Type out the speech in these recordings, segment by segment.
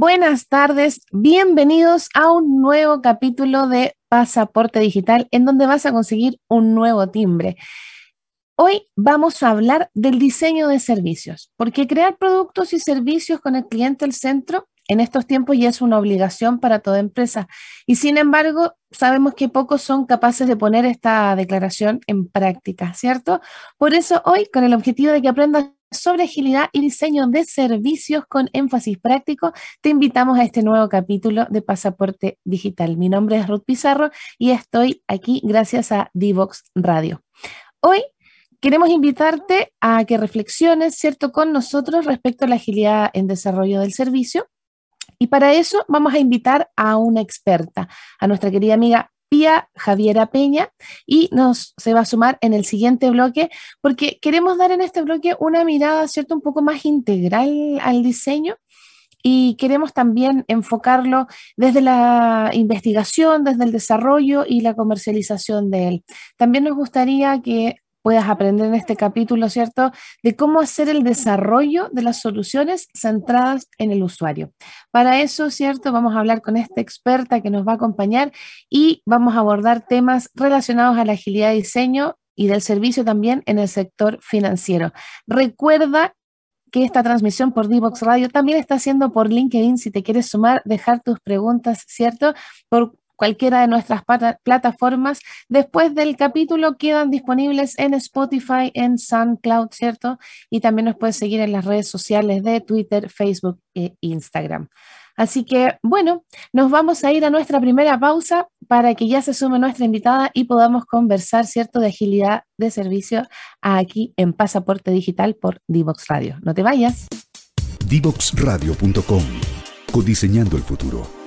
Buenas tardes, bienvenidos a un nuevo capítulo de Pasaporte Digital en donde vas a conseguir un nuevo timbre. Hoy vamos a hablar del diseño de servicios, porque crear productos y servicios con el cliente al centro en estos tiempos ya es una obligación para toda empresa. Y sin embargo, sabemos que pocos son capaces de poner esta declaración en práctica, ¿cierto? Por eso hoy, con el objetivo de que aprendas sobre agilidad y diseño de servicios con énfasis práctico, te invitamos a este nuevo capítulo de Pasaporte Digital. Mi nombre es Ruth Pizarro y estoy aquí gracias a Divox Radio. Hoy queremos invitarte a que reflexiones, ¿cierto?, con nosotros respecto a la agilidad en desarrollo del servicio y para eso vamos a invitar a una experta, a nuestra querida amiga Pía Javiera Peña, y nos se va a sumar en el siguiente bloque, porque queremos dar en este bloque una mirada, ¿cierto?, un poco más integral al diseño y queremos también enfocarlo desde la investigación, desde el desarrollo y la comercialización de él. También nos gustaría que puedas aprender en este capítulo, ¿cierto?, de cómo hacer el desarrollo de las soluciones centradas en el usuario. Para eso, ¿cierto?, vamos a hablar con esta experta que nos va a acompañar y vamos a abordar temas relacionados a la agilidad de diseño y del servicio también en el sector financiero. Recuerda que esta transmisión por Divox Radio también está haciendo por LinkedIn. Si te quieres sumar, dejar tus preguntas, ¿cierto? Por cualquiera de nuestras plataformas. Después del capítulo quedan disponibles en Spotify, en SoundCloud, ¿cierto? Y también nos puedes seguir en las redes sociales de Twitter, Facebook e Instagram. Así que, bueno, nos vamos a ir a nuestra primera pausa para que ya se sume nuestra invitada y podamos conversar, ¿cierto?, de agilidad de servicio aquí en Pasaporte Digital por Divox Radio. No te vayas. Divoxradio.com, codiseñando el futuro.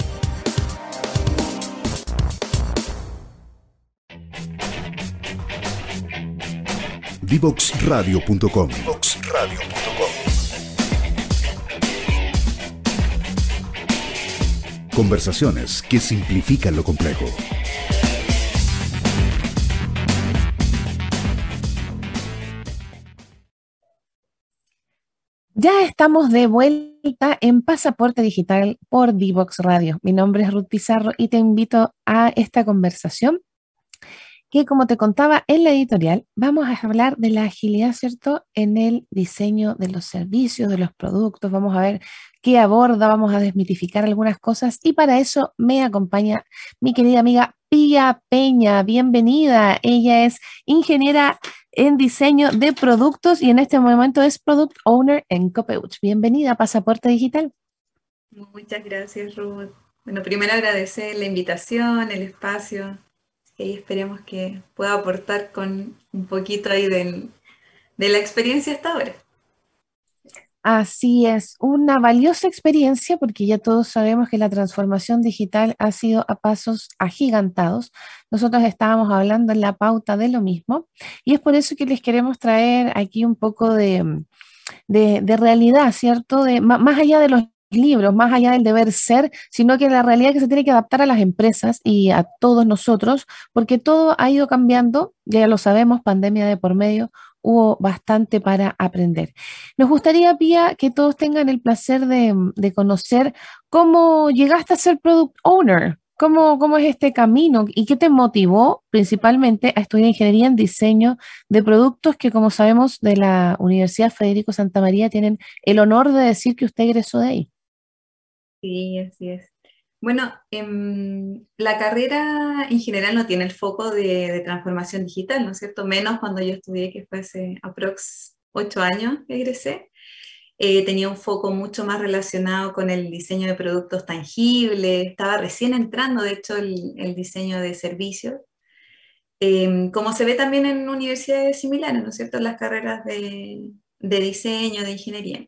Divoxradio.com. Conversaciones que simplifican lo complejo. Ya estamos de vuelta en Pasaporte Digital por Divox Radio. Mi nombre es Ruth Pizarro y te invito a esta conversación que como te contaba en la editorial, vamos a hablar de la agilidad, ¿cierto? En el diseño de los servicios, de los productos, vamos a ver qué aborda, vamos a desmitificar algunas cosas y para eso me acompaña mi querida amiga Pía Peña, bienvenida. Ella es ingeniera en diseño de productos y en este momento es Product Owner en Copeuch. Bienvenida Pasaporte Digital. Muchas gracias, Ruth. Bueno, primero agradecer la invitación, el espacio y esperemos que pueda aportar con un poquito ahí de, la experiencia hasta ahora. Así es, una valiosa experiencia porque ya todos sabemos que la transformación digital ha sido a pasos agigantados. Nosotros estábamos hablando en la pauta de lo mismo y es por eso que les queremos traer aquí un poco de, de realidad, ¿cierto? De, más allá de los libros, más allá del deber ser, sino que la realidad que se tiene que adaptar a las empresas y a todos nosotros, porque todo ha ido cambiando, ya lo sabemos, pandemia de por medio, hubo bastante para aprender. Nos gustaría, Pía, que todos tengan el placer de, de conocer cómo llegaste a ser product owner, ¿Cómo, ¿Cómo, es este camino y qué te motivó principalmente a estudiar ingeniería en diseño de productos que, como sabemos, de la Universidad Federico Santa María tienen el honor de decir que usted egresó de ahí? Sí, así es. Bueno, em, la carrera en general no tiene el foco de, transformación digital, ¿no es cierto? Menos cuando yo estudié, que fue hace aprox ocho años que egresé. Eh, tenía un foco mucho más relacionado con el diseño de productos tangibles, estaba recién entrando, de hecho, el, diseño de servicios, em, como se ve también en universidades similares, ¿no es cierto?, las carreras de, de diseño, de ingeniería.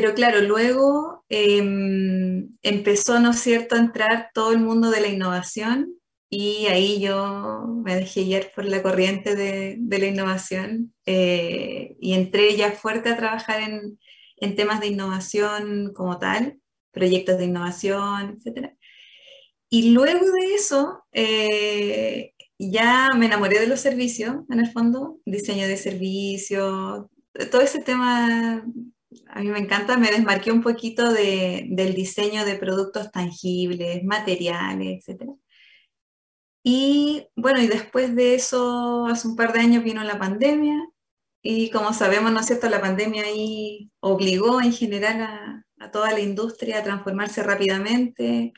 Pero claro, luego em, empezó, ¿no es cierto?, a entrar todo el mundo de la innovación y ahí yo me dejé guiar por la corriente de, la innovación eh, y entré ya fuerte a trabajar en, temas de innovación como tal, proyectos de innovación, etc. Y luego de eso, eh, ya me enamoré de los servicios, en el fondo, diseño de servicios, todo ese tema a mí me encanta, me desmarqué un poquito del diseño de productos tangibles, materiales, etc. Y bueno, y después de eso, hace un par de años vino la pandemia y como sabemos, ¿no es cierto?, la pandemia ahí obligó en general a, a toda la industria a transformarse rápidamente.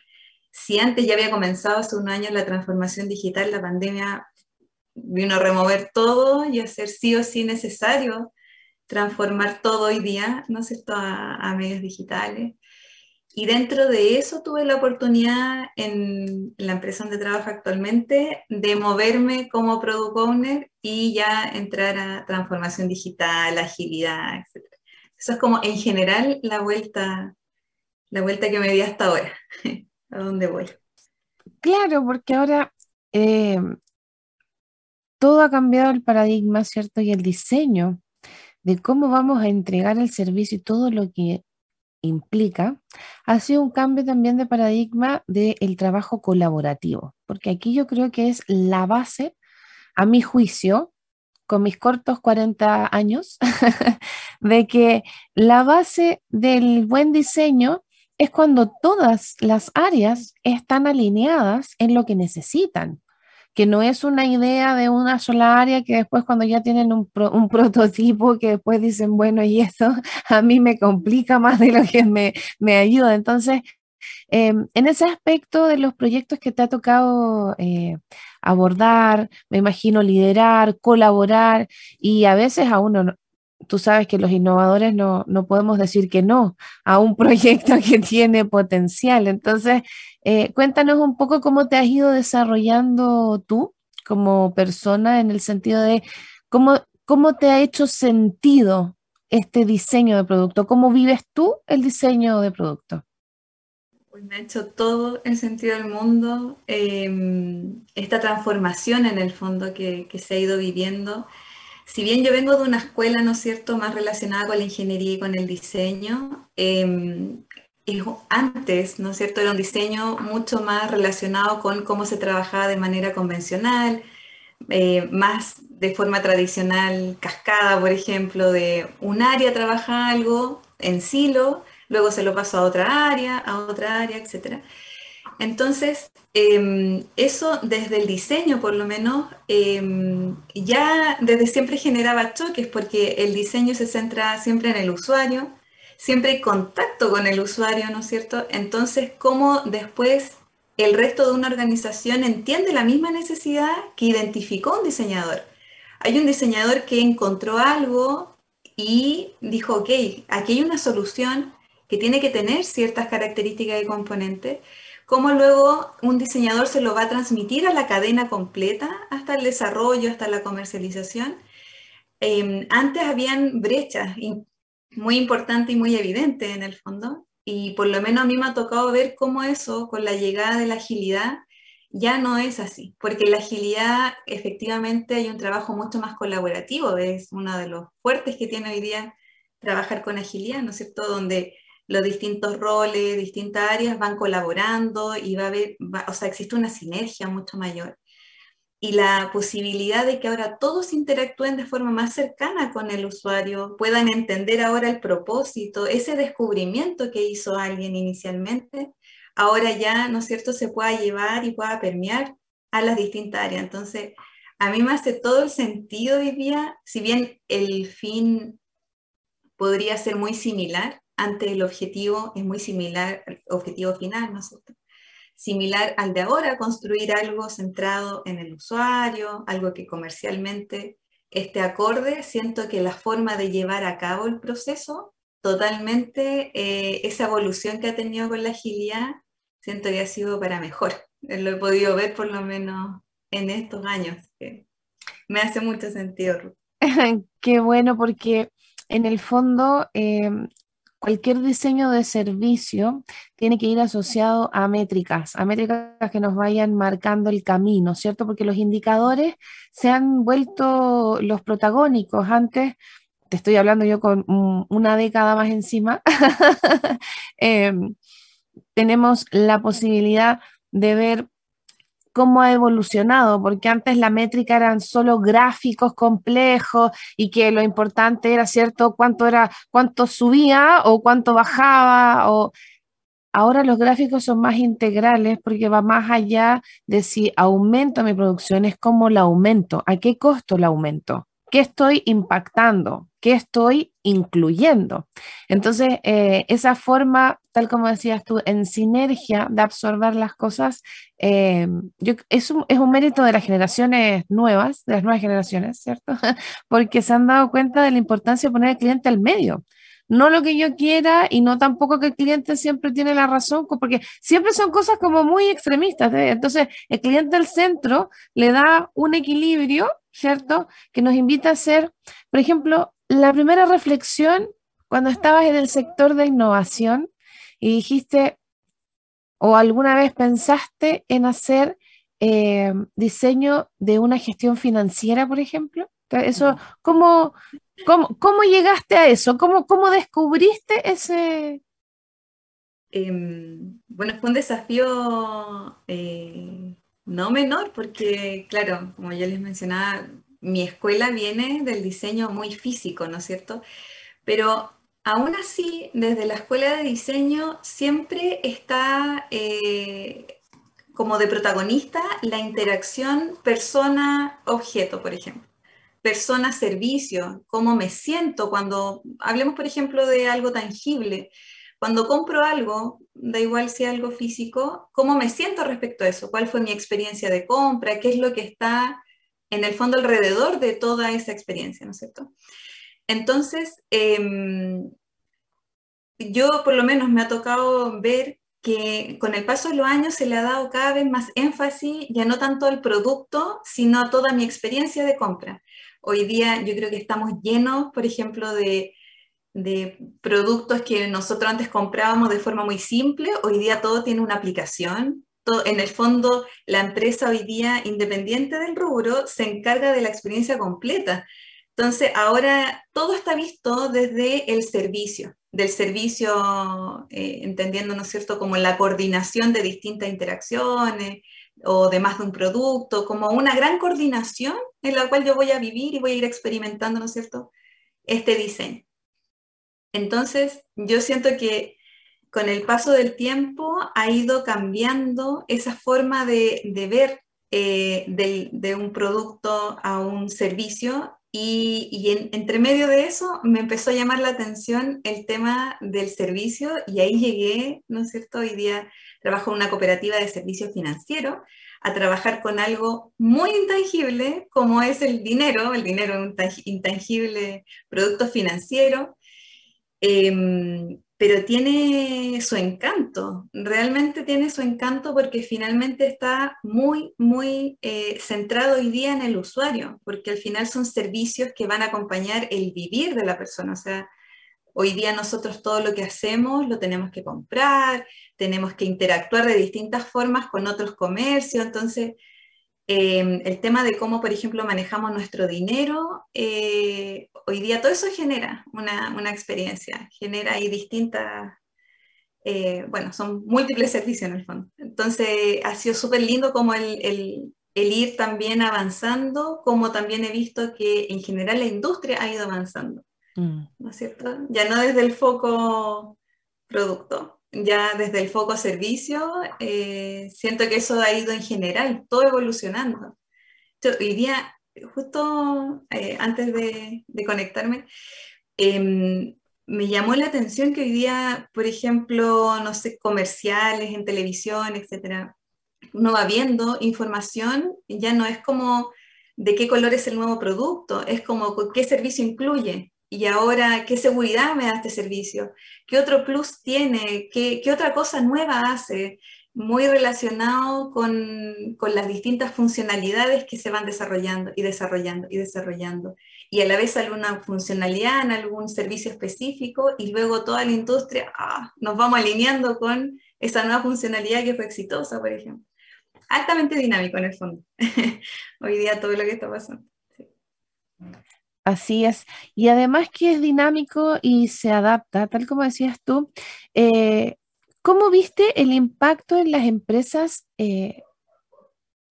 Si antes ya había comenzado hace un año la transformación digital, la pandemia vino a remover todo y hacer sí o sí necesario transformar todo hoy día, ¿no es cierto?, a, medios digitales. Y dentro de eso tuve la oportunidad en la empresa donde trabajo actualmente de moverme como product owner y ya entrar a transformación digital, agilidad, etc. Eso es como en general la vuelta, la vuelta que me di hasta ahora, a dónde voy. Claro, porque ahora eh, todo ha cambiado el paradigma, ¿cierto? Y el diseño de cómo vamos a entregar el servicio y todo lo que implica, ha sido un cambio también de paradigma del trabajo colaborativo, porque aquí yo creo que es la base, a mi juicio, con mis cortos 40 años, de que la base del buen diseño es cuando todas las áreas están alineadas en lo que necesitan que no es una idea de una sola área que después cuando ya tienen un, prototipo que después dicen, bueno, y esto a mí me complica más de lo que me, me ayuda. Entonces, em, en ese aspecto de los proyectos que te ha tocado eh, abordar, me imagino liderar, colaborar y a veces a uno tú sabes que los innovadores no, podemos decir que no a un proyecto que tiene potencial. Entonces, eh, cuéntanos un poco cómo te has ido desarrollando tú como persona en el sentido de cómo, cómo te ha hecho sentido este diseño de producto, cómo vives tú el diseño de producto. Me ha hecho todo el sentido del mundo, em, esta transformación en el fondo que, se ha ido viviendo si bien yo vengo de una escuela, ¿no cierto?, más relacionada con la ingeniería y con el diseño, em, antes, ¿no es cierto?, era un diseño mucho más relacionado con cómo se trabajaba de manera convencional, eh, más de forma tradicional, cascada, por ejemplo, de un área trabaja algo en silo, luego se lo pasó a otra área, a otra área, etc. Entonces, em, eso desde el diseño, por lo menos, em, ya desde siempre generaba choques porque el diseño se centra siempre en el usuario, siempre hay contacto con el usuario, ¿no es cierto? Entonces, ¿cómo después el resto de una organización entiende la misma necesidad que identificó un diseñador? Hay un diseñador que encontró algo y dijo, ok, aquí hay una solución que tiene que tener ciertas características y componentes cómo luego un diseñador se lo va a transmitir a la cadena completa, hasta el desarrollo, hasta la comercialización. Em, antes habían brechas muy importantes y muy evidentes en el fondo, y por lo menos a mí me ha tocado ver cómo eso, con la llegada de la agilidad, ya no es así, porque la agilidad efectivamente hay un trabajo mucho más colaborativo, es uno de los fuertes que tiene hoy día trabajar con agilidad, ¿no es cierto? Donde los distintos roles, distintas áreas van colaborando y va a haber, o sea, existe una sinergia mucho mayor. Y la posibilidad de que ahora todos interactúen de forma más cercana con el usuario, puedan entender ahora el propósito, ese descubrimiento que hizo alguien inicialmente, ahora ya, ¿no es cierto?, se pueda llevar y pueda permear a las distintas áreas. Entonces, a mí me hace todo el sentido hoy día, si bien el fin podría ser muy similar, ante el objetivo es muy similar, al objetivo final, ¿no es cierto? Similar al de ahora, construir algo centrado en el usuario, algo que comercialmente esté acorde. Siento que la forma de llevar a cabo el proceso, totalmente, eh, esa evolución que ha tenido con la agilidad, siento que ha sido para mejor. Lo he podido ver por lo menos en estos años. me hace mucho sentido. Qué bueno, porque en el fondo em, cualquier diseño de servicio tiene que ir asociado a métricas, a métricas que nos vayan marcando el camino, ¿cierto? Porque los indicadores se han vuelto los protagónicos. Antes, te estoy hablando yo con una década más encima, em, tenemos la posibilidad de ver cómo ha evolucionado, porque antes la métrica eran solo gráficos complejos y que lo importante era, ¿cierto?, cuánto era, cuánto subía o cuánto bajaba o ahora los gráficos son más integrales porque va más allá de si aumento mi producción, es como la aumento, a qué costo la aumento. ¿Qué estoy impactando? ¿Qué estoy incluyendo? Entonces, eh, esa forma, tal como decías tú, en sinergia de absorber las cosas, eh, es, un, es un mérito de las generaciones nuevas, de las nuevas generaciones, ¿cierto? Porque se han dado cuenta de la importancia de poner al cliente al medio no lo que yo quiera y no tampoco que el cliente siempre tiene la razón, porque siempre son cosas como muy extremistas. ¿eh? Entonces, el cliente al centro le da un equilibrio, ¿cierto? Que nos invita a hacer, por ejemplo, la primera reflexión cuando estabas en el sector de innovación y dijiste, o alguna vez pensaste en hacer eh, diseño de una gestión financiera, por ejemplo. Eso, ¿cómo, cómo, llegaste a eso? ¿Cómo, cómo descubriste ese...? Em, bueno, fue un desafío eh, no menor porque, claro, como ya les mencionaba, mi escuela viene del diseño muy físico, ¿no es cierto? Pero aún así, desde la escuela de diseño siempre está eh, como de protagonista la interacción persona-objeto, por ejemplo. Persona-servicio, cómo me siento cuando, hablemos por ejemplo de algo tangible, cuando compro algo, da igual si algo físico, cómo me siento respecto a eso, cuál fue mi experiencia de compra, qué es lo que está en el fondo alrededor de toda esa experiencia, ¿no es cierto? Entonces, em, yo por lo menos me ha tocado ver que con el paso de los años se le ha dado cada vez más énfasis ya no tanto al producto, sino a toda mi experiencia de compra. Hoy día yo creo que estamos llenos, por ejemplo, de, productos que nosotros antes comprábamos de forma muy simple, hoy día todo tiene una aplicación. En el fondo, la empresa hoy día, independiente del rubro, se encarga de la experiencia completa. Entonces, ahora todo está visto desde el servicio, del servicio, eh, entendiendo, ¿no es cierto?, como la coordinación de distintas interacciones, o de más de un producto, como una gran coordinación en la cual yo voy a vivir y voy a ir experimentando, ¿no es cierto?, este diseño. Entonces, yo siento que con el paso del tiempo ha ido cambiando esa forma de, ver eh, de un producto a un servicio y, entre medio de eso me empezó a llamar la atención el tema del servicio y ahí llegué, ¿no es cierto? Hoy día trabajo en una cooperativa de servicios financieros a trabajar con algo muy intangible como es el dinero, el dinero intangible producto financiero. Em, pero tiene su encanto, realmente tiene su encanto porque finalmente está muy, muy eh, centrado hoy día en el usuario, porque al final son servicios que van a acompañar el vivir de la persona. O sea, hoy día nosotros todo lo que hacemos lo tenemos que comprar, tenemos que interactuar de distintas formas con otros comercios, entonces Em, el tema de cómo, por ejemplo, manejamos nuestro dinero, eh, hoy día todo eso genera una, experiencia, genera ahí distintas, eh, bueno, son múltiples servicios en el fondo. Entonces, ha sido súper lindo como el, ir también avanzando, como también he visto que en general la industria ha ido avanzando, mm. ¿no es cierto? Ya no desde el foco producto, ya desde el foco servicio, eh, siento que eso ha ido en general, todo evolucionando. Hoy día, justo eh, antes de, conectarme, em, me llamó la atención que hoy día, por ejemplo, no sé, comerciales en televisión, etcétera, uno va viendo información, ya no es como de qué color es el nuevo producto, es como qué servicio incluye y ahora qué seguridad me da este servicio, qué otro plus tiene, qué, otra cosa nueva hace, muy relacionado con, las distintas funcionalidades que se van desarrollando y desarrollando y desarrollando. Y a la vez alguna funcionalidad en algún servicio específico y luego toda la industria ah, nos vamos alineando con esa nueva funcionalidad que fue exitosa, por ejemplo. Altamente dinámico en el fondo. Hoy día todo lo que está pasando. Así es. Y además que es dinámico y se adapta, tal como decías tú. Eh, ¿Cómo viste el impacto en las empresas eh,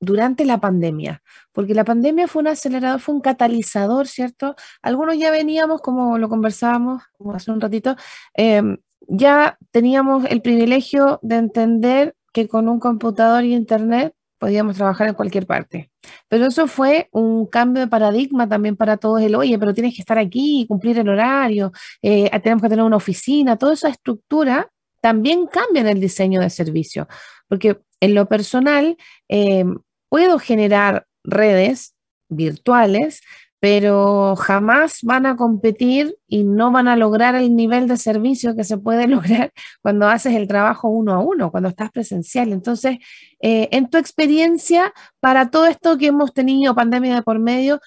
durante la pandemia, porque la pandemia fue un acelerador, fue un catalizador, ¿cierto? Algunos ya veníamos, como lo conversábamos hace un ratito, em, ya teníamos el privilegio de entender que con un computador y internet podíamos trabajar en cualquier parte. Pero eso fue un cambio de paradigma también para todos, el, oye, pero tienes que estar aquí, cumplir el horario, eh, tenemos que tener una oficina, toda esa estructura también cambia en el diseño de servicio, porque en lo personal eh, puedo generar redes virtuales, pero jamás van a competir y no van a lograr el nivel de servicio que se puede lograr cuando haces el trabajo uno a uno, cuando estás presencial. Entonces, eh, en tu experiencia, para todo esto que hemos tenido, pandemia de por medio,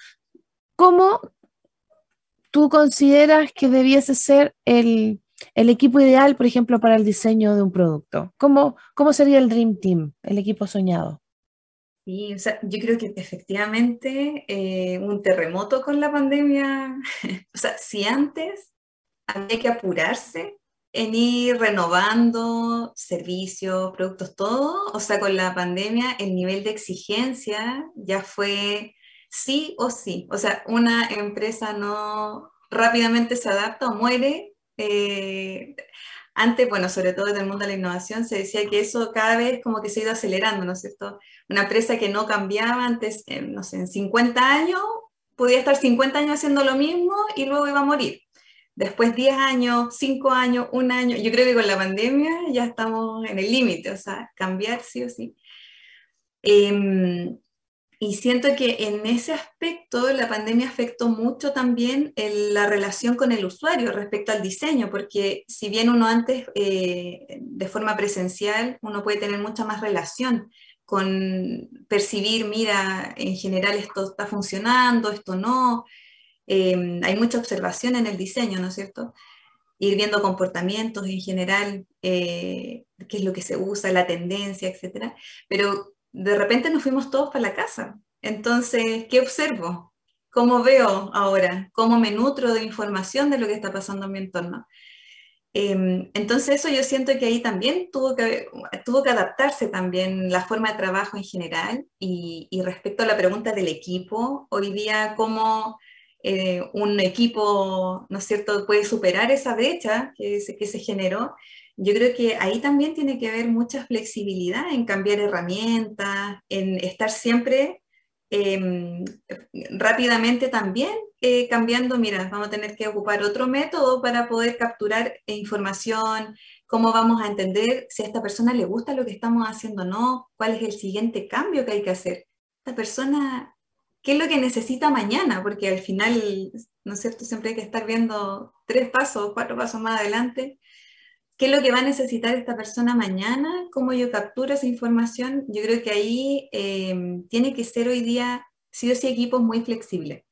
¿cómo tú consideras que debiese ser el, equipo ideal, por ejemplo, para el diseño de un producto? ¿Cómo, cómo sería el Dream Team, el equipo soñado? Sí, o sea, yo creo que efectivamente eh, un terremoto con la pandemia, o sea, si antes había que apurarse en ir renovando servicios, productos, todo, o sea, con la pandemia el nivel de exigencia ya fue sí o sí. O sea, una empresa no rápidamente se adapta o muere. Eh, antes, bueno, sobre todo en el mundo de la innovación, se decía que eso cada vez como que se ha ido acelerando, ¿no es cierto? Una empresa que no cambiaba antes, no sé, en 50 años, podía estar 50 años haciendo lo mismo y luego iba a morir. Después 10 años, 5 años, un año, yo creo que con la pandemia ya estamos en el límite, o sea, cambiar sí o sí. Em, y siento que en ese aspecto la pandemia afectó mucho también la relación con el usuario respecto al diseño, porque si bien uno antes eh, de forma presencial, uno puede tener mucha más relación con percibir, mira, en general esto está funcionando, esto no. Eh, hay mucha observación en el diseño, ¿no es cierto? Ir viendo comportamientos en general, eh, qué es lo que se usa, la tendencia, etc. Pero de repente nos fuimos todos para la casa. Entonces, ¿qué observo? ¿Cómo veo ahora? ¿Cómo me nutro de información de lo que está pasando en mi entorno? Em, entonces eso yo siento que ahí también tuvo que, tuvo que adaptarse también la forma de trabajo en general y, respecto a la pregunta del equipo, hoy día cómo eh, un equipo, ¿no es cierto?, puede superar esa brecha que que se generó yo creo que ahí también tiene que haber mucha flexibilidad en cambiar herramientas, en estar siempre em, rápidamente también eh, cambiando, mira, vamos a tener que ocupar otro método para poder capturar información, cómo vamos a entender si a esta persona le gusta lo que estamos haciendo o no, cuál es el siguiente cambio que hay que hacer. Esta persona, ¿qué es lo que necesita mañana? Porque al final, ¿no es cierto? Siempre hay que estar viendo tres pasos, cuatro pasos más adelante qué es lo que va a necesitar esta persona mañana, cómo yo capturo esa información. Yo creo que ahí eh, tiene que ser hoy día, sí o sí, equipos muy flexibles,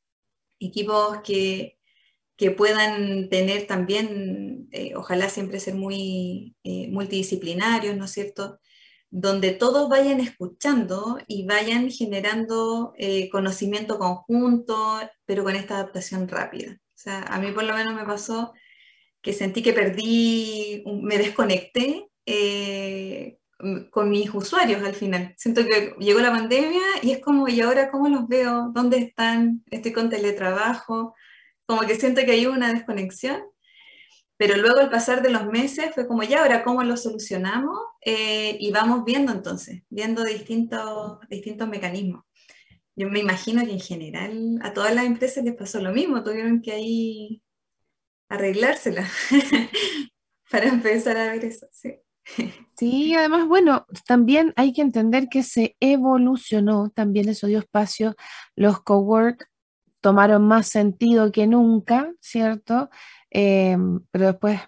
equipos que, que puedan tener también, eh, ojalá siempre ser muy eh, multidisciplinarios, ¿no es cierto? Donde todos vayan escuchando y vayan generando conocimiento conjunto, pero con esta adaptación rápida. O sea, a mí por lo menos me pasó que sentí que perdí, me desconecté eh, con mis usuarios al final. Siento que llegó la pandemia y es como, ¿y ahora cómo los veo? ¿Dónde están? Estoy con teletrabajo. Como que siento que hay una desconexión. Pero luego al pasar de los meses fue como, ya, ahora cómo lo solucionamos eh, y vamos viendo entonces, viendo distintos, distintos mecanismos. Yo me imagino que en general a todas las empresas les pasó lo mismo, tuvieron que ahí arreglársela para empezar a ver eso. Sí. Sí, además, bueno, también hay que entender que se evolucionó, también eso dio espacio, los cowork tomaron más sentido que nunca, ¿cierto? Em, pero después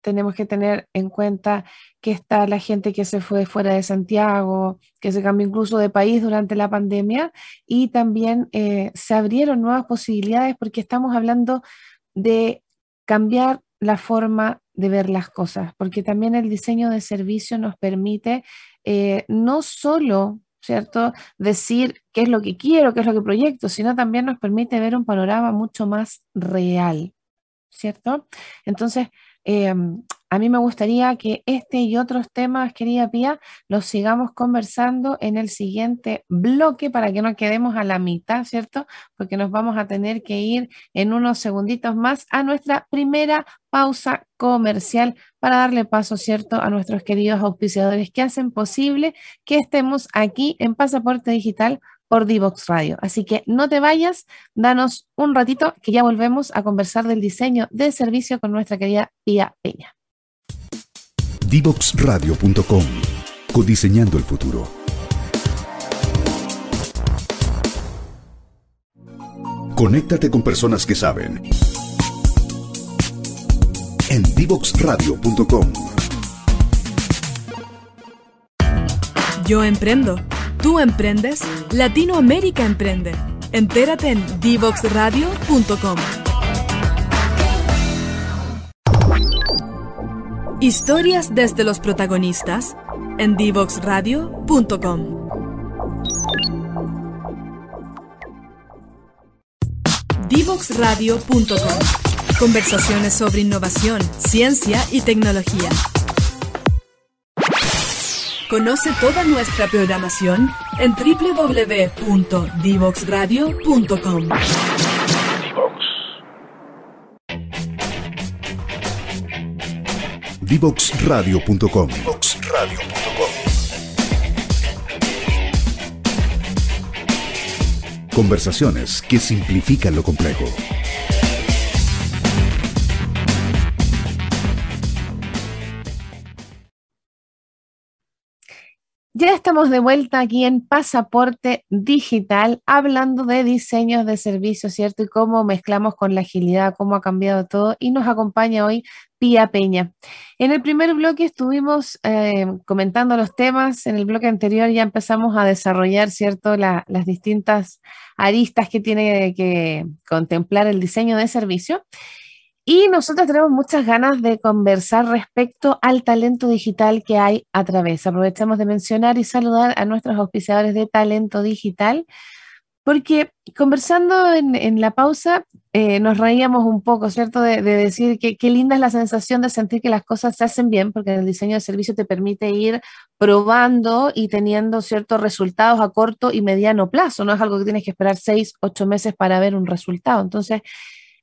tenemos que tener en cuenta que está la gente que se fue fuera de Santiago, que se cambió incluso de país durante la pandemia y también eh, se abrieron nuevas posibilidades porque estamos hablando de cambiar la forma de ver las cosas, porque también el diseño de servicio nos permite eh, no solo, ¿cierto?, decir qué es lo que quiero, qué es lo que proyecto, sino también nos permite ver un panorama mucho más real, ¿cierto? Entonces, em, a mí me gustaría que este y otros temas, querida Pía, los sigamos conversando en el siguiente bloque para que no quedemos a la mitad, ¿cierto? Porque nos vamos a tener que ir en unos segunditos más a nuestra primera pausa comercial para darle paso, ¿cierto?, a nuestros queridos auspiciadores que hacen posible que estemos aquí en Pasaporte Digital por Divox Radio. Así que no te vayas, danos un ratito que ya volvemos a conversar del diseño de servicio con nuestra querida Pía Peña. Divoxradio.com Codiseñando el futuro. Conéctate con personas que saben. En Divoxradio.com. Yo emprendo ¿Tú emprendes? Latinoamérica emprende. Entérate en divoxradio.com. Historias desde los protagonistas en divoxradio.com. Divoxradio.com. Conversaciones sobre innovación, ciencia y tecnología. Conoce toda nuestra programación en www.divoxradio.com. Divoxradio.com. Conversaciones que simplifican lo complejo. Ya estamos de vuelta aquí en Pasaporte Digital, hablando de diseños de servicios, ¿cierto? Y cómo mezclamos con la agilidad, cómo ha cambiado todo. Y nos acompaña hoy Pía Peña. En el primer bloque estuvimos eh, comentando los temas, en el bloque anterior ya empezamos a desarrollar, ¿cierto?, las distintas aristas que tiene que contemplar el diseño de servicio. Y nosotros tenemos muchas ganas de conversar respecto al talento digital que hay a través. Aprovechamos de mencionar y saludar a nuestros auspiciadores de talento digital, porque conversando en, la pausa eh, nos reíamos un poco, ¿cierto? De, decir que qué linda es la sensación de sentir que las cosas se hacen bien, porque el diseño de servicio te permite ir probando y teniendo ciertos resultados a corto y mediano plazo. No es algo que tienes que esperar seis, ocho meses para ver un resultado. Entonces,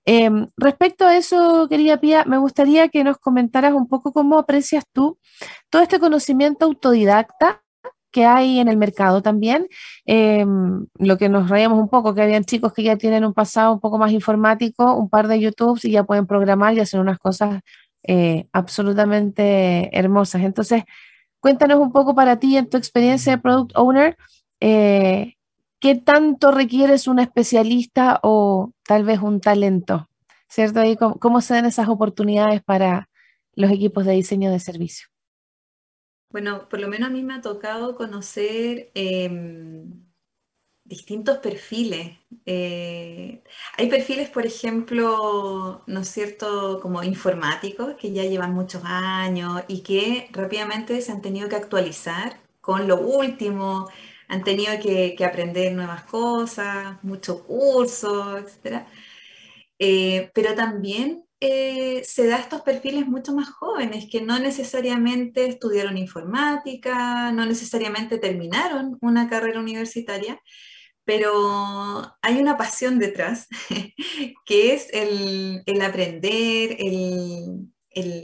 Em, respecto a eso, querida Pía, me gustaría que nos comentaras un poco cómo aprecias tú todo este conocimiento autodidacta que hay en el mercado también. Em, lo que nos reíamos un poco, que habían chicos que ya tienen un pasado un poco más informático, un par de YouTube y ya pueden programar y hacer unas cosas eh, absolutamente hermosas. Entonces, cuéntanos un poco para ti, en tu experiencia de Product Owner, eh, ¿qué tanto requieres un especialista o tal vez un talento? ¿Cierto? Ahí, ¿cómo, se dan esas oportunidades para los equipos de diseño de servicio? Bueno, por lo menos a mí me ha tocado conocer em, distintos perfiles. Eh, hay perfiles, por ejemplo, ¿no es cierto?, como informáticos, que ya llevan muchos años y que rápidamente se han tenido que actualizar con lo último, han tenido que, aprender nuevas cosas, muchos cursos, etc. Eh, pero también eh, se da estos perfiles mucho más jóvenes que no necesariamente estudiaron informática, no necesariamente terminaron una carrera universitaria, pero hay una pasión detrás, que es el, aprender, el,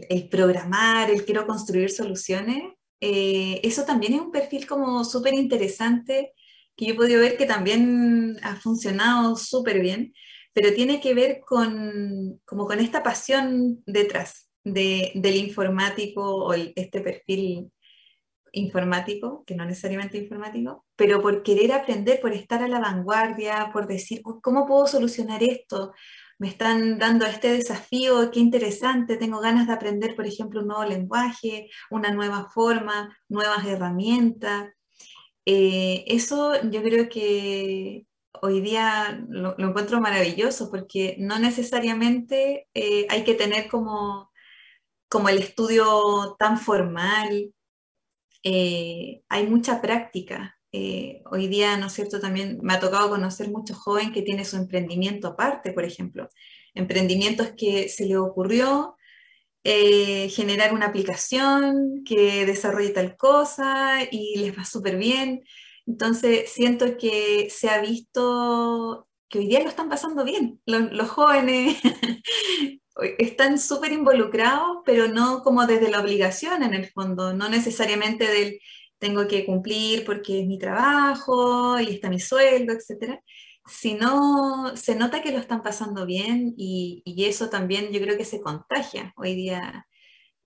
el, programar, el quiero construir soluciones eh, eso también es un perfil como súper interesante que yo he podido ver que también ha funcionado súper bien, pero tiene que ver con, como con esta pasión detrás del informático o este perfil informático, que no necesariamente informático, pero por querer aprender, por estar a la vanguardia, por decir, ¿cómo puedo solucionar esto? Me están dando este desafío, qué interesante, tengo ganas de aprender, por ejemplo, un nuevo lenguaje, una nueva forma, nuevas herramientas. Eh, eso yo creo que hoy día lo, encuentro maravilloso porque no necesariamente eh, hay que tener como, como el estudio tan formal, eh, hay mucha práctica. Eh, hoy día, ¿no es cierto? También me ha tocado conocer muchos jóvenes que tienen su emprendimiento aparte, por ejemplo. Emprendimientos que se le ocurrió eh, generar una aplicación que desarrolle tal cosa y les va súper bien. Entonces, siento que se ha visto que hoy día lo están pasando bien. Los, jóvenes están súper involucrados, pero no como desde la obligación en el fondo, no necesariamente del tengo que cumplir porque es mi trabajo y está mi sueldo, etcétera, sino se nota que lo están pasando bien y, eso también yo creo que se contagia. Hoy día,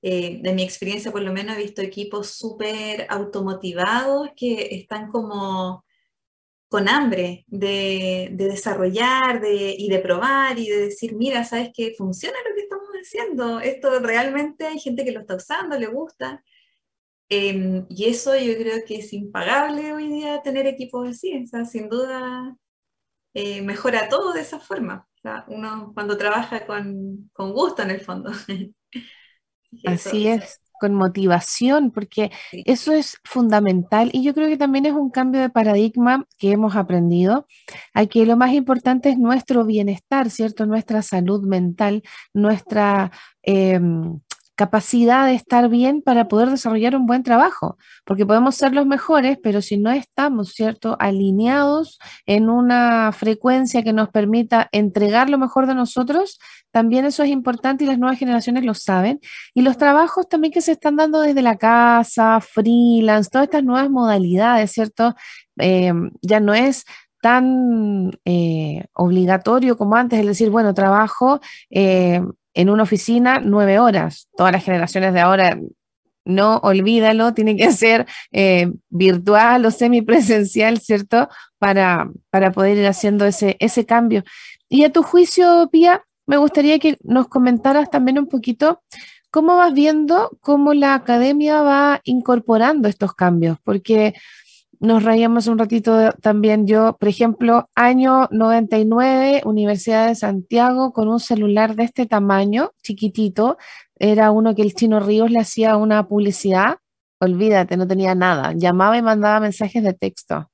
eh, de mi experiencia por lo menos, he visto equipos súper automotivados que están como con hambre de, desarrollar y de probar y de decir, mira, ¿sabes qué? Funciona lo que estamos haciendo. Esto realmente hay gente que lo está usando, le gusta. Em, y eso yo creo que es impagable hoy día tener equipos así. O sea, sin duda eh, mejora todo de esa forma. O sea, uno cuando trabaja con, con gusto en el fondo. así es con motivación, porque eso es fundamental y yo creo que también es un cambio de paradigma que hemos aprendido, a que lo más importante es nuestro bienestar, ¿cierto? Nuestra salud mental, nuestra... Em, capacidad de estar bien para poder desarrollar un buen trabajo, porque podemos ser los mejores, pero si no estamos, ¿cierto?, alineados en una frecuencia que nos permita entregar lo mejor de nosotros, también eso es importante y las nuevas generaciones lo saben. Y los trabajos también que se están dando desde la casa, freelance, todas estas nuevas modalidades, ¿cierto? Eh, ya no es tan eh, obligatorio como antes, es decir, bueno, trabajo eh, en una oficina nueve horas. Todas las generaciones de ahora, no olvídalo, tiene que ser eh, virtual o semipresencial, ¿cierto? Para, para poder ir haciendo ese, ese cambio. Y a tu juicio, Pía, me gustaría que nos comentaras también un poquito cómo vas viendo cómo la academia va incorporando estos cambios, porque nos reíamos un ratito también. Yo, por ejemplo, año 99, Universidad de Santiago, con un celular de este tamaño, chiquitito, era uno que el chino Ríos le hacía una publicidad, olvídate, no tenía nada, llamaba y mandaba mensajes de texto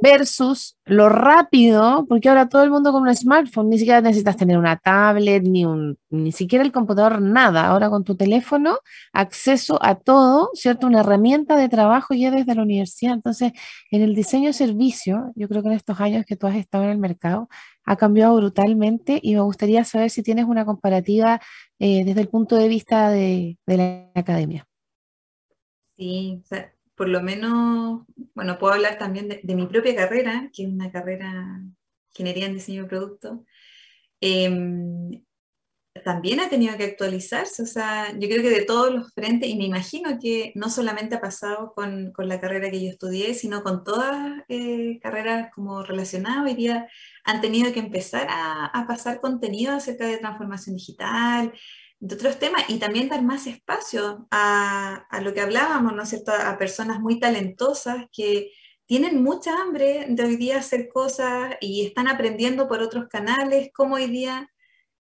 versus lo rápido, porque ahora todo el mundo con un smartphone, ni siquiera necesitas tener una tablet, ni, un, ni siquiera el computador, nada. Ahora con tu teléfono, acceso a todo, ¿cierto? Una herramienta de trabajo ya desde la universidad. Entonces, en el diseño de servicio, yo creo que en estos años que tú has estado en el mercado, ha cambiado brutalmente y me gustaría saber si tienes una comparativa eh, desde el punto de vista de, de la academia. Sí, por lo menos, bueno, puedo hablar también de, mi propia carrera, que es una carrera ingeniería en diseño de producto. Em, también ha tenido que actualizarse, o sea, yo creo que de todos los frentes, y me imagino que no solamente ha pasado con, con la carrera que yo estudié, sino con todas eh, carreras como relacionadas, hoy día han tenido que empezar a, a pasar contenido acerca de transformación digital, de otros temas y también dar más espacio a, a, lo que hablábamos, ¿no es cierto?, a personas muy talentosas que tienen mucha hambre de hoy día hacer cosas y están aprendiendo por otros canales, como hoy día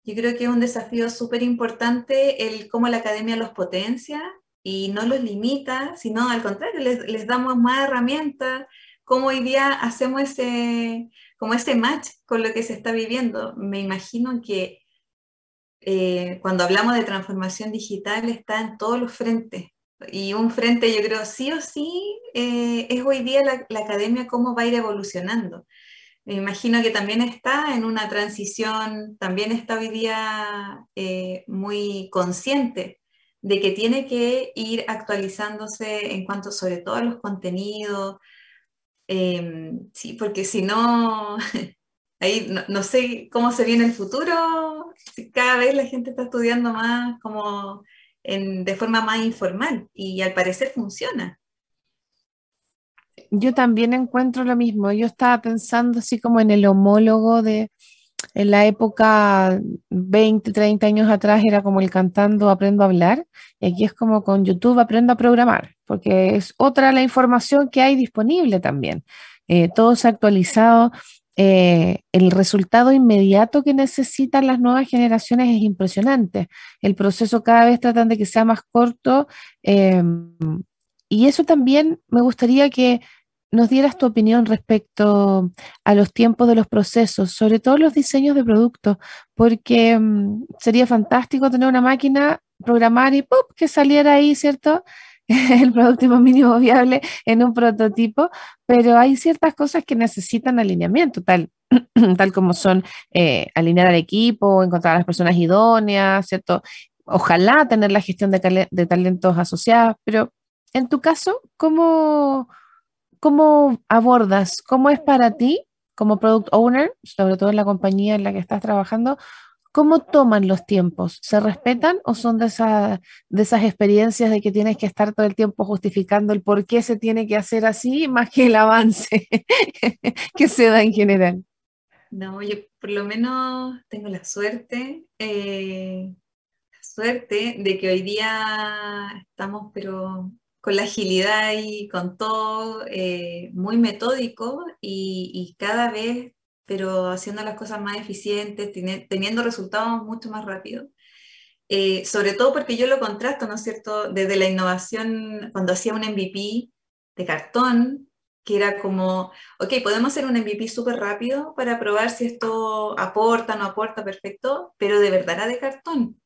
yo creo que es un desafío súper importante el cómo la academia los potencia y no los limita, sino al contrario, les, les damos más herramientas, cómo hoy día hacemos ese, como ese match con lo que se está viviendo. Me imagino que eh, cuando hablamos de transformación digital está en todos los frentes. Y un frente, yo creo, sí o sí, eh, es hoy día la, academia cómo va a ir evolucionando. Me imagino que también está en una transición, también está hoy día eh, muy consciente de que tiene que ir actualizándose en cuanto sobre todo a los contenidos, em, sí, porque si no, ahí no, sé cómo se viene el futuro, cada vez la gente está estudiando más como de forma más informal y al parecer funciona. Yo también encuentro lo mismo. Yo estaba pensando así como en el homólogo de en la época 20, 30 años atrás era como el cantando aprendo a hablar y aquí es como con YouTube aprendo a programar porque es otra la información que hay disponible también. Eh, todo se ha actualizado eh, el resultado inmediato que necesitan las nuevas generaciones es impresionante. El proceso cada vez tratan de que sea más corto em, y eso también me gustaría que nos dieras tu opinión respecto a los tiempos de los procesos, sobre todo los diseños de productos, porque em, sería fantástico tener una máquina programar y ¡pum! que saliera ahí, ¿cierto? el producto mínimo viable en un prototipo, pero hay ciertas cosas que necesitan alineamiento, tal, tal como son eh, alinear al equipo, encontrar a las personas idóneas, ¿cierto? Ojalá tener la gestión de, talentos asociados, pero en tu caso, ¿cómo, ¿cómo abordas? ¿Cómo es para ti como product owner, sobre todo en la compañía en la que estás trabajando? ¿Cómo toman los tiempos? ¿Se respetan o son de, de esas experiencias de que tienes que estar todo el tiempo justificando el por qué se tiene que hacer así más que el avance que se da en general? No, yo por lo menos tengo la suerte, eh, la suerte de que hoy día estamos, pero con la agilidad y con todo eh, muy metódico y, y, cada vez pero haciendo las cosas más eficientes, teniendo resultados mucho más rápidos. Eh, sobre todo porque yo lo contrasto, ¿no es cierto?, desde la innovación, cuando hacía un MVP de cartón, que era como, ok, podemos hacer un MVP súper rápido para probar si esto aporta, no aporta, perfecto, pero de verdad era de cartón.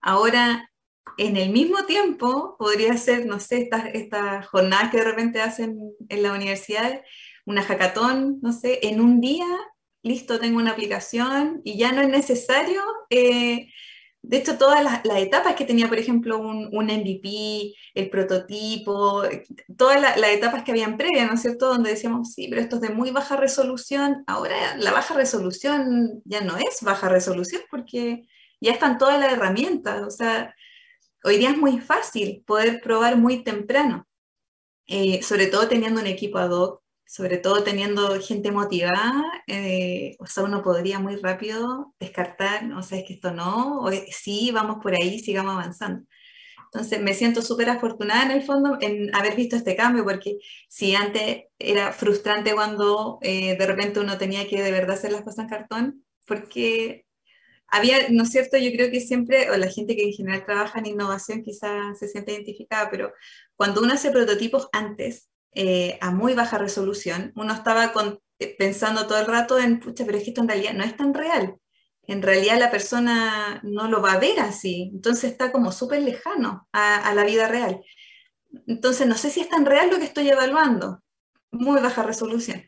Ahora, en el mismo tiempo, podría ser, no sé, estas, estas jornadas que de repente hacen en la universidad, una hackathon, no sé, en un día listo, tengo una aplicación y ya no es necesario. Eh, de hecho, todas las, etapas que tenía, por ejemplo, un, MVP, el prototipo, todas las, etapas que habían previas, ¿no es cierto? Donde decíamos, sí, pero esto es de muy baja resolución. Ahora la baja resolución ya no es baja resolución porque ya están todas las herramientas. O sea, hoy día es muy fácil poder probar muy temprano, eh, sobre todo teniendo un equipo ad hoc sobre todo teniendo gente motivada, eh, o sea, uno podría muy rápido descartar, o sea, es que esto no, o sí, vamos por ahí, sigamos avanzando. Entonces, me siento súper afortunada en el fondo en haber visto este cambio, porque si antes era frustrante cuando eh, de repente uno tenía que de verdad hacer las cosas en cartón, porque había, ¿no es cierto? Yo creo que siempre, o la gente que en general trabaja en innovación quizás se siente identificada, pero cuando uno hace prototipos antes, eh, a muy baja resolución, uno estaba eh, pensando todo el rato en, pucha, pero es que esto en realidad no es tan real. En realidad la persona no lo va a ver así, entonces está como súper lejano a, la vida real. Entonces no sé si es tan real lo que estoy evaluando, muy baja resolución.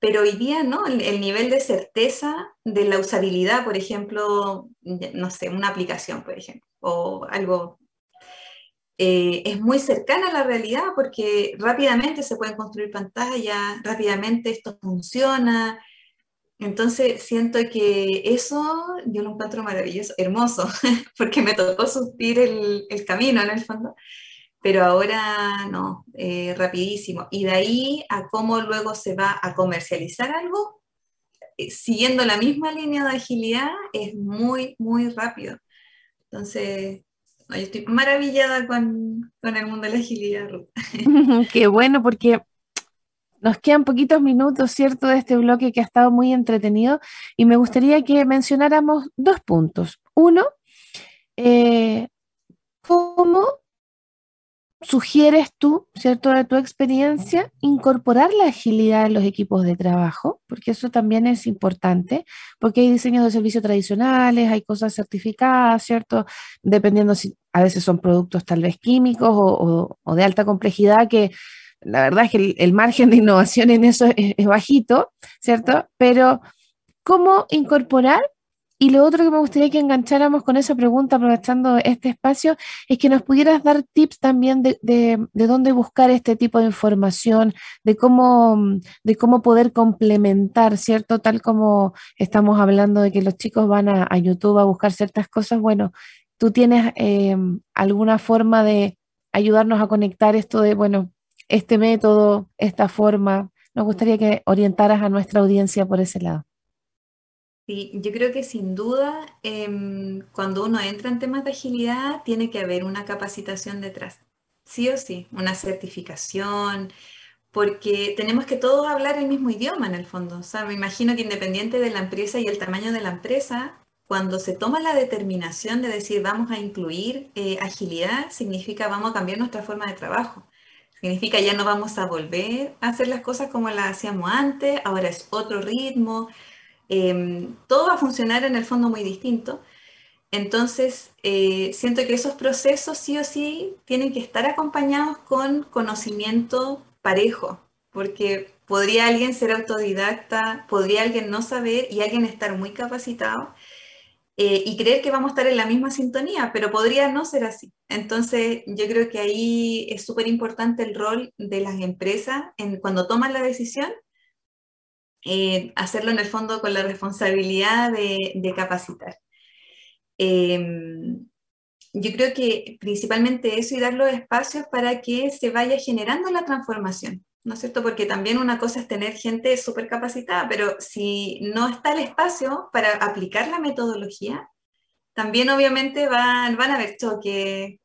Pero hoy día, ¿no? El, el, nivel de certeza de la usabilidad, por ejemplo, no sé, una aplicación, por ejemplo, o algo eh, es muy cercana a la realidad porque rápidamente se pueden construir pantallas, rápidamente esto funciona. Entonces siento que eso yo lo encuentro maravilloso, hermoso, porque me tocó subir el, el camino en el fondo, pero ahora no, eh, rapidísimo. Y de ahí a cómo luego se va a comercializar algo, eh, siguiendo la misma línea de agilidad, es muy, muy rápido. Entonces, estoy maravillada con, el mundo de la agilidad, Qué bueno, porque nos quedan poquitos minutos, ¿cierto?, de este bloque que ha estado muy entretenido y me gustaría que mencionáramos dos puntos. Uno, eh, cómo sugieres tú, ¿cierto?, de tu experiencia, incorporar la agilidad en los equipos de trabajo, porque eso también es importante, porque hay diseños de servicios tradicionales, hay cosas certificadas, ¿cierto?, dependiendo si a veces son productos tal vez químicos o, de alta complejidad que la verdad es que el, margen de innovación en eso es bajito, ¿cierto? Pero ¿cómo incorporar y lo otro que me gustaría que engancháramos con esa pregunta, aprovechando este espacio, es que nos pudieras dar tips también de, de, dónde buscar este tipo de información, de cómo, de cómo poder complementar, ¿cierto? Tal como estamos hablando de que los chicos van a, YouTube a buscar ciertas cosas, bueno, tú tienes eh, alguna forma de ayudarnos a conectar esto de, bueno, este método, esta forma. Nos gustaría que orientaras a nuestra audiencia por ese lado. Sí, yo creo que sin duda, em, cuando uno entra en temas de agilidad, tiene que haber una capacitación detrás, sí o sí, una certificación, porque tenemos que todos hablar el mismo idioma en el fondo. O sea, me imagino que independiente de la empresa y el tamaño de la empresa, cuando se toma la determinación de decir vamos a incluir eh, agilidad, significa vamos a cambiar nuestra forma de trabajo. Significa ya no vamos a volver a hacer las cosas como las hacíamos antes, ahora es otro ritmo, Em, todo va a funcionar en el fondo muy distinto. Entonces, eh, siento que esos procesos sí o sí tienen que estar acompañados con conocimiento parejo, porque podría alguien ser autodidacta, podría alguien no saber y alguien estar muy capacitado eh, y creer que vamos a estar en la misma sintonía, pero podría no ser así. Entonces, yo creo que ahí es súper importante el rol de las empresas en, cuando toman la decisión, eh, hacerlo en el fondo con la responsabilidad de, capacitar. Em, yo creo que principalmente eso y dar los espacios para que se vaya generando la transformación. ¿no es cierto? Porque también una cosa es tener gente súper capacitada, pero si no está el espacio para aplicar la metodología, también obviamente van, van a haber choques,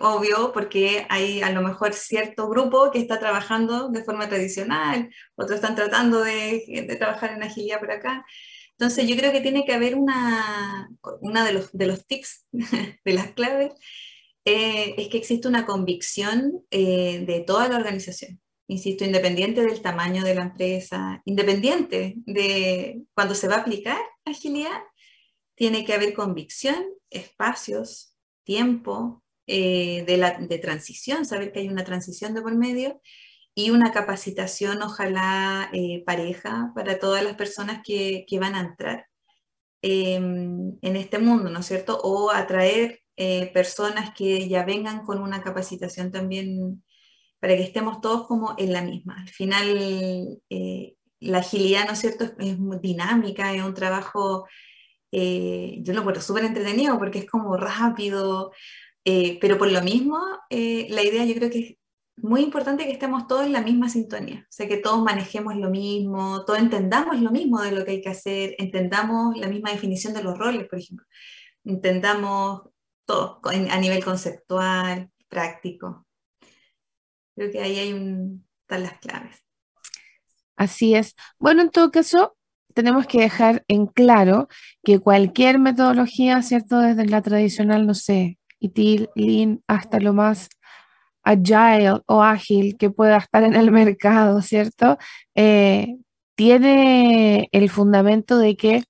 obvio, porque hay a lo mejor cierto grupo que está trabajando de forma tradicional, otros están tratando de, trabajar en agilidad por acá. Entonces yo creo que tiene que haber una, una de, los, de los tips, de las claves, eh, es que existe una convicción eh, de toda la organización insisto, independiente del tamaño de la empresa, independiente de cuando se va a aplicar agilidad, tiene que haber convicción, espacios, tiempo eh, de, la, de transición, saber que hay una transición de por medio y una capacitación, ojalá eh, pareja, para todas las personas que, que van a entrar em, en este mundo, ¿no es cierto? O atraer eh, personas que ya vengan con una capacitación también para que estemos todos como en la misma. Al final, la agilidad, ¿no es cierto?, es, dinámica, es un trabajo, yo lo encuentro súper entretenido porque es como rápido, eh, pero por lo mismo, la idea yo creo que es muy importante que estemos todos en la misma sintonía, o sea, que todos manejemos lo mismo, todos entendamos lo mismo de lo que hay que hacer, entendamos la misma definición de los roles, por ejemplo, entendamos todo a nivel conceptual, práctico. Creo que ahí hay están las claves. Así es. Bueno, en todo caso, tenemos que dejar en claro que cualquier metodología, ¿cierto? Desde la tradicional, no sé, ITIL, Lean, hasta lo más agile o ágil que pueda estar en el mercado, ¿cierto? Eh, tiene el fundamento de que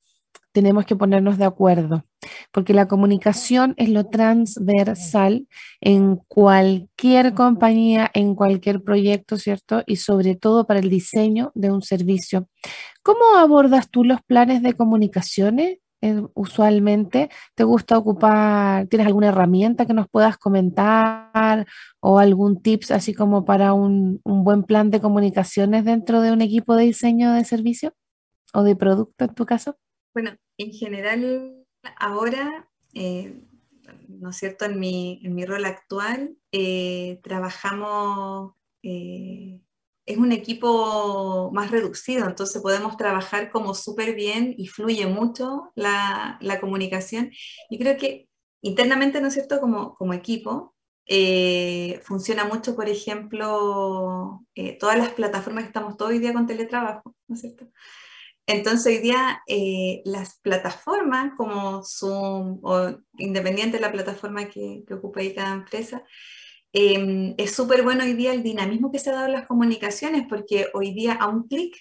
tenemos que ponernos de acuerdo, porque la comunicación es lo transversal en cualquier compañía, en cualquier proyecto, ¿cierto? Y sobre todo para el diseño de un servicio. ¿Cómo abordas tú los planes de comunicaciones? Usualmente te gusta ocupar, ¿tienes alguna herramienta que nos puedas comentar o algún tips así como para un, un buen plan de comunicaciones dentro de un equipo de diseño de servicio o de producto en tu caso? Bueno, en general, ahora, eh, ¿no es cierto? En mi, en mi rol actual, eh, trabajamos, eh, es un equipo más reducido, entonces podemos trabajar como súper bien y fluye mucho la, la, comunicación. Y creo que internamente, ¿no es cierto? Como, como equipo, funciona mucho, por ejemplo, todas las plataformas que estamos todo el día con teletrabajo, ¿no es cierto? Entonces hoy día eh, las plataformas como Zoom o independiente de la plataforma que, que ocupa ahí cada empresa, em, es súper bueno hoy día el dinamismo que se ha dado en las comunicaciones porque hoy día a un clic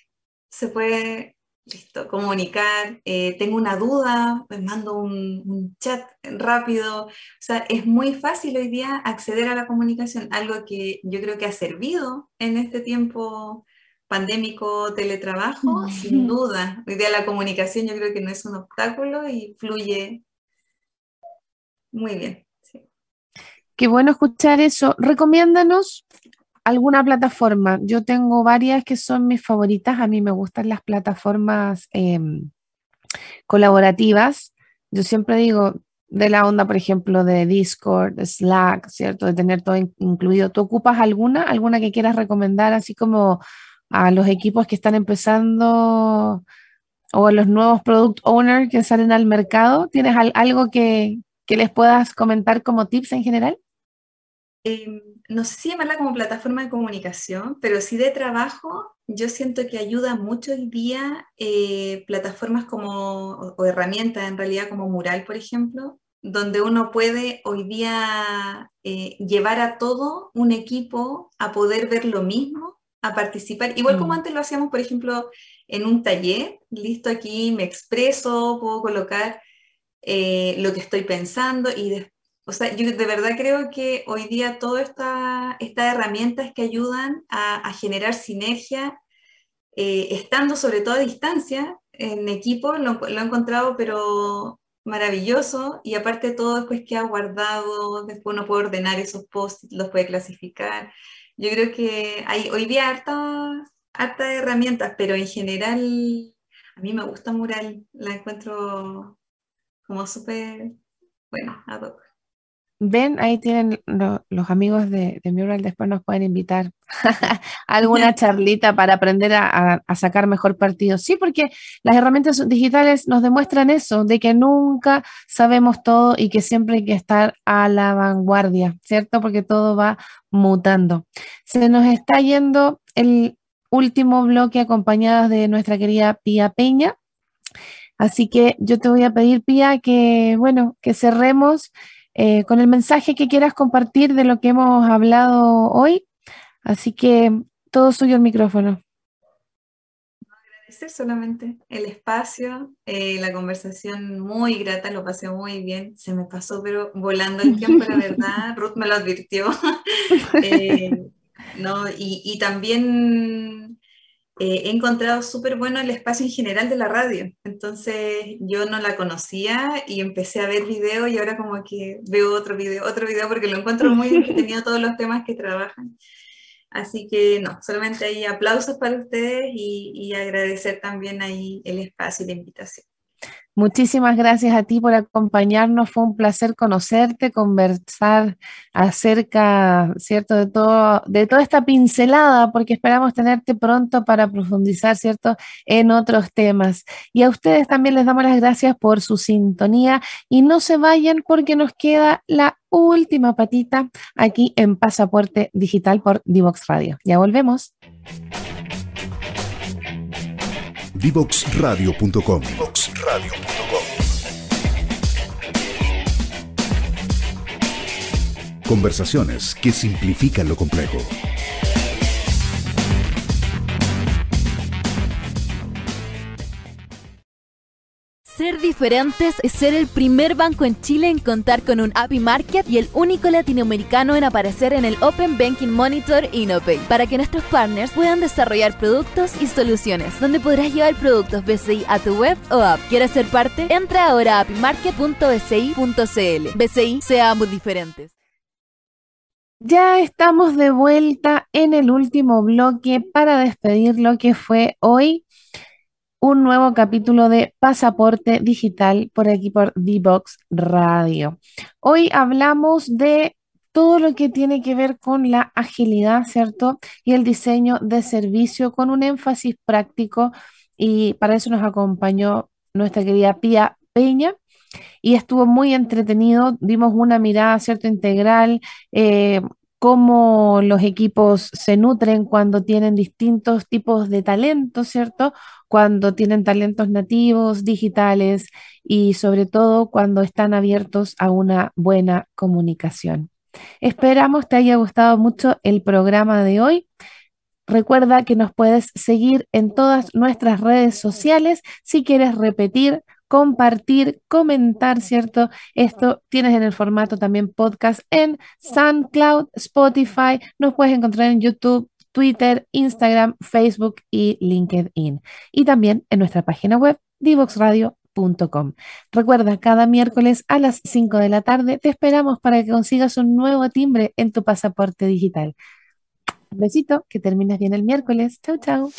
se puede listo, comunicar, eh, tengo una duda, pues mando un, un, chat rápido, o sea, es muy fácil hoy día acceder a la comunicación, algo que yo creo que ha servido en este tiempo pandémico teletrabajo, sin duda. Hoy día la comunicación yo creo que no es un obstáculo y fluye muy bien. Qué bueno escuchar eso. Recomiéndanos alguna plataforma. Yo tengo varias que son mis favoritas. A mí me gustan las plataformas em, colaborativas. Yo siempre digo de la onda, por ejemplo, de Discord, de Slack, ¿cierto? De tener todo incluido. ¿Tú ocupas alguna? ¿Alguna que quieras recomendar? Así como a los equipos que están empezando o a los nuevos product owners que salen al mercado? ¿Tienes algo que, les puedas comentar como tips en general? Em, no sé si llamarla como plataforma de comunicación, pero sí de trabajo. Yo siento que ayuda mucho hoy día eh, plataformas como, o, herramientas en realidad como Mural, por ejemplo, donde uno puede hoy día eh, llevar a todo un equipo a poder ver lo mismo a participar, igual como mm. antes lo hacíamos, por ejemplo, en un taller, listo aquí, me expreso, puedo colocar eh, lo que estoy pensando y o sea, yo de verdad creo que hoy día todas esta, estas herramientas que ayudan a, generar sinergia, eh, estando sobre todo a distancia, en equipo, lo, he encontrado, pero maravilloso. Y aparte todo, después que ha guardado, después uno puede ordenar esos posts, los puede clasificar. Yo creo que hay hoy día hartas harta herramientas, pero en general a mí me gusta Mural, la encuentro como súper, bueno, ad hoc. Ven, ahí tienen los amigos de, Mural, después nos pueden invitar a alguna charlita para aprender a, sacar mejor partido. Sí, porque las herramientas digitales nos demuestran eso, de que nunca sabemos todo y que siempre hay que estar a la vanguardia, ¿cierto? Porque todo va mutando. Se nos está yendo el último bloque acompañadas de nuestra querida Pía Peña. Así que yo te voy a pedir, Pía, que, bueno, que cerremos eh, con el mensaje que quieras compartir de lo que hemos hablado hoy. Así que todo suyo el micrófono. Agradecer solamente el espacio, eh, la conversación muy grata, lo pasé muy bien, se me pasó pero volando el tiempo, la verdad, Ruth me lo advirtió. Eh, ¿no? Y, y también eh, he encontrado súper bueno el espacio en general de la radio. Entonces yo no la conocía y empecé a ver video y ahora como que veo otro video, otro video porque lo encuentro muy entretenido todos los temas que trabajan. Así que no, solamente hay aplausos para ustedes y, y agradecer también ahí el espacio y la invitación. Muchísimas gracias a ti por acompañarnos. Fue un placer conocerte, conversar acerca, ¿cierto?, de todo, de toda esta pincelada, porque esperamos tenerte pronto para profundizar, ¿cierto?, en otros temas. Y a ustedes también les damos las gracias por su sintonía y no se vayan porque nos queda la última patita aquí en Pasaporte Digital por Divox Radio. Ya volvemos. Divoxradio.com. Conversaciones que simplifican lo complejo. Diferentes es ser el primer banco en Chile en contar con un API Market y el único latinoamericano en aparecer en el Open Banking Monitor InnoPay, para que nuestros partners puedan desarrollar productos y soluciones, donde podrás llevar productos BCI a tu web o app. ¿Quieres ser parte? Entra ahora a apimarket.bci.cl. BCI, seamos diferentes. Ya estamos de vuelta en el último bloque para despedir lo que fue hoy un nuevo capítulo de Pasaporte Digital por aquí por D-Box Radio. Hoy hablamos de todo lo que tiene que ver con la agilidad, ¿cierto? Y el diseño de servicio con un énfasis práctico y para eso nos acompañó nuestra querida Pía Peña y estuvo muy entretenido, dimos una mirada, ¿cierto? Integral. Eh, cómo los equipos se nutren cuando tienen distintos tipos de talentos, ¿cierto? Cuando tienen talentos nativos, digitales y sobre todo cuando están abiertos a una buena comunicación. Esperamos te haya gustado mucho el programa de hoy. Recuerda que nos puedes seguir en todas nuestras redes sociales si quieres repetir compartir, comentar, ¿cierto? Esto tienes en el formato también podcast en SoundCloud, Spotify, nos puedes encontrar en YouTube, Twitter, Instagram, Facebook y LinkedIn. Y también en nuestra página web, divoxradio.com. Recuerda, cada miércoles a las 5 de la tarde te esperamos para que consigas un nuevo timbre en tu pasaporte digital. Un besito, que termines bien el miércoles. Chau, chau.